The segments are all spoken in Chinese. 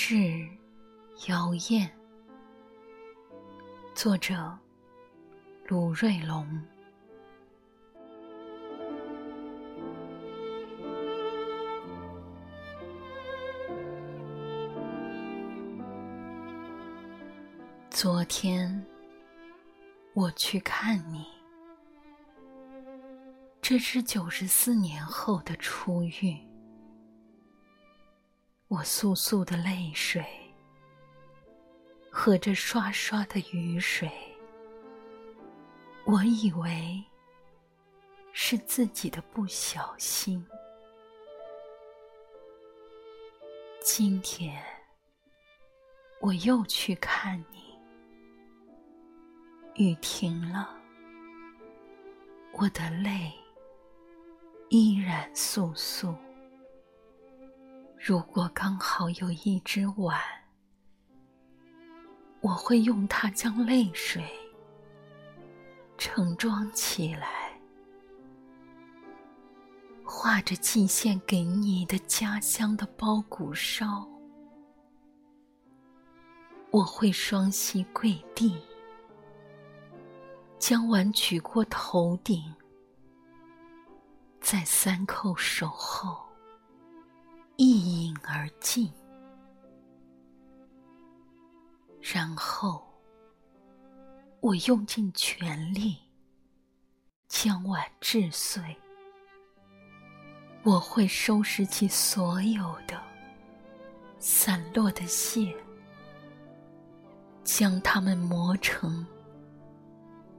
致妖艳，作者鲁瑞龙。昨天我去看你，这是九十四年后的初遇。我簌簌的泪水和着刷刷的雨水，我以为是自己的不小心。今天我又去看你，雨停了，我的泪依然簌簌。如果刚好有一只碗，我会用它将泪水盛装起来，画着寄献给你的家乡的包谷烧。我会双膝跪地，将碗举过头顶，在三叩首后。一饮而尽，然后我用尽全力将碗掷碎。我会收拾起所有的散落的屑，将它们磨成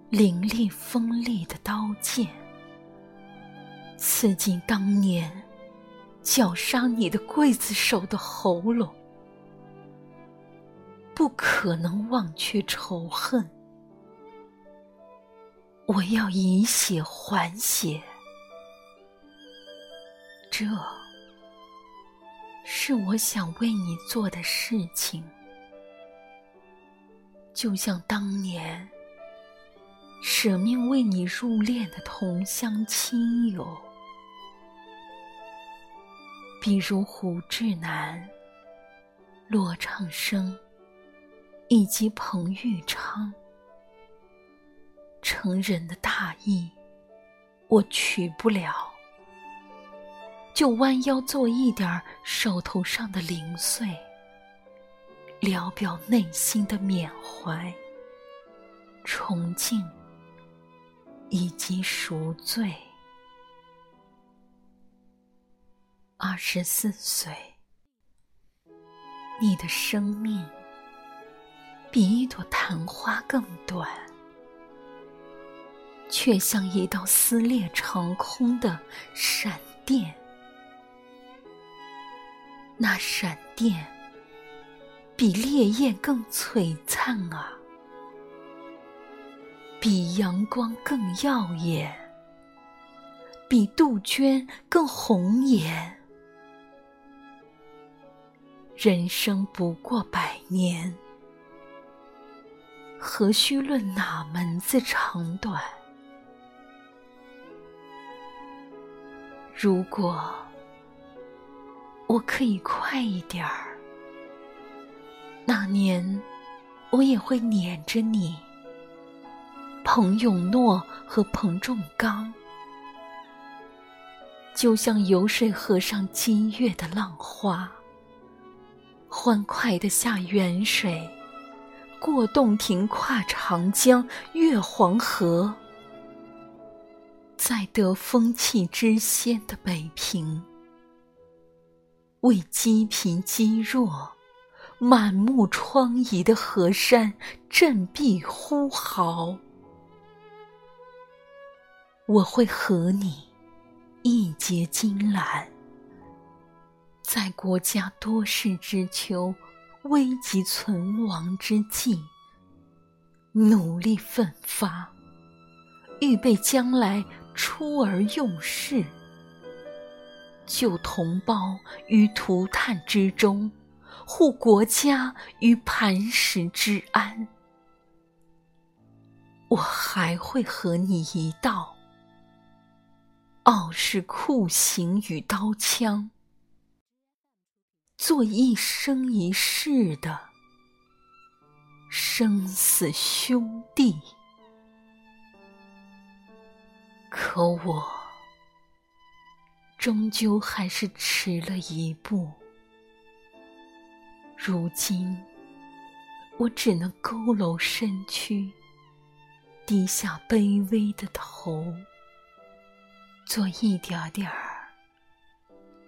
凌厉锋利的刀剑，刺进当年。绞伤你的刽子手的喉咙，不可能忘却仇恨。我要以血还血，这是我想为你做的事情。就像当年舍命为你入殓的同乡亲友。比如胡志南、罗畅生以及彭玉昌，成人的大义我取不了，就弯腰做一点手头上的零碎，聊表内心的缅怀、崇敬以及赎罪。二十四岁，你的生命比一朵昙花更短，却像一道撕裂长空的闪电。那闪电比烈焰更璀璨啊，比阳光更耀眼，比杜鹃更红颜。人生不过百年，何须论哪门子长短？如果我可以快一点儿，那年我也会撵着你，彭永诺和彭仲刚，就像游水河上激越的浪花。欢快地下远水，过洞庭，跨长江，越黄河，在得风气之先的北平，为积贫积弱、满目疮痍的河山振臂呼号。我会和你义结金兰。在国家多事之秋、危急存亡之际，努力奋发，预备将来出而用事，救同胞于涂炭之中，护国家于磐石之安。我还会和你一道，傲视酷刑与刀枪。做一生一世的生死兄弟。可我终究还是迟了一步，如今我只能佝偻身躯，低下卑微的头，做一点点儿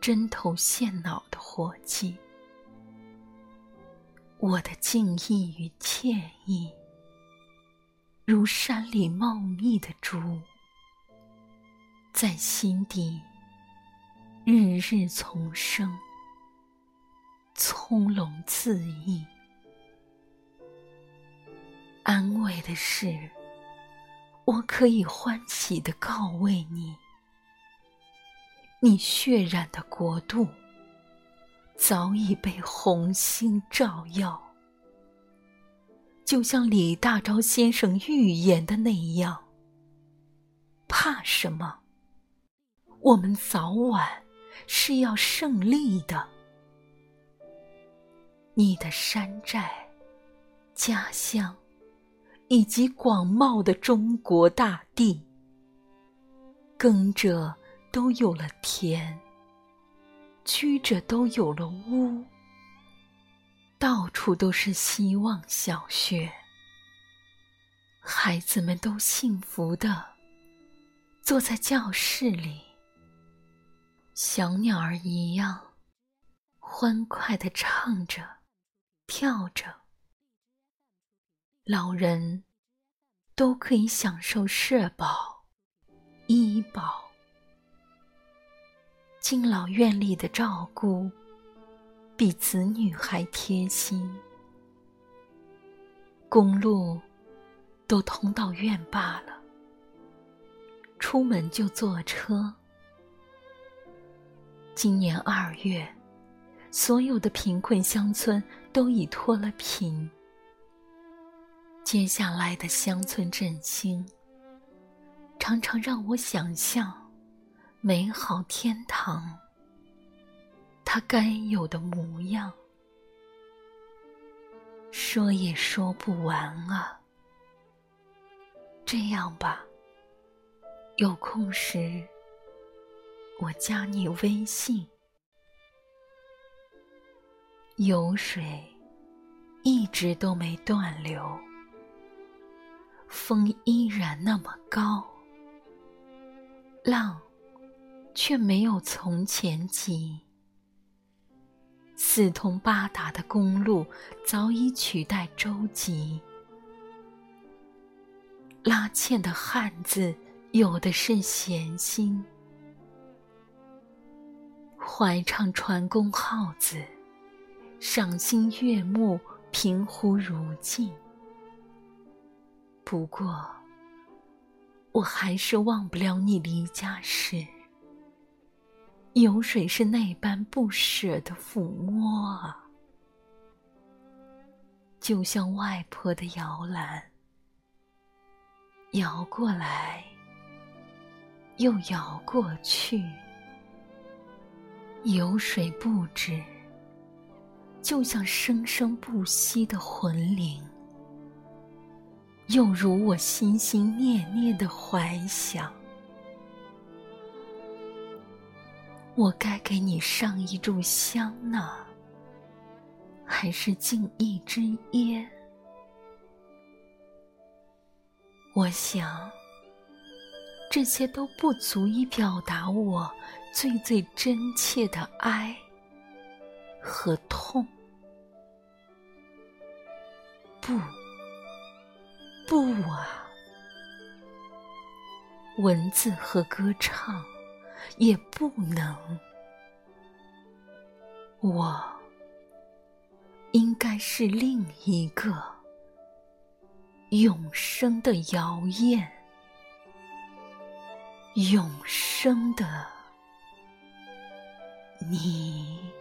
针头线脑的活计。我的敬意与歉意，如山里茂密的竹。在心底，日日丛生，葱茏恣意。安慰的是，我可以欢喜的告慰你：你血染的国度，早已被红星照耀，就像李大钊先生预言的那样。怕什么？我们早晚是要胜利的。你的山寨、家乡，以及广袤的中国大地，耕者都有了田，居者都有了屋，到处都是希望小学，孩子们都幸福的坐在教室里。小鸟儿一样，欢快的唱着，跳着。老人都可以享受社保、医保，敬老院里的照顾比子女还贴心。公路都通到院坝了，出门就坐车。今年二月，所有的贫困乡村都已脱了贫。接下来的乡村振兴，常常让我想象美好天堂它该有的模样。说也说不完啊。这样吧，有空时。我加你微信，油水一直都没断流，风依然那么高，浪却没有从前急。四通八达的公路早已取代舟楫，拉纤的汉子有的是闲心。怀唱船工号子，赏心悦目，平湖如镜。不过，我还是忘不了你离家时，有水是那般不舍的抚摸啊，就像外婆的摇篮，摇过来，又摇过去。有水不止，就像生生不息的魂灵，又如我心心念念的怀想。我该给你上一炷香呢，还是敬一支烟？我想。这些都不足以表达我最最真切的爱和痛。不，不啊！文字和歌唱也不能。我应该是另一个永生的谣言。永生的你。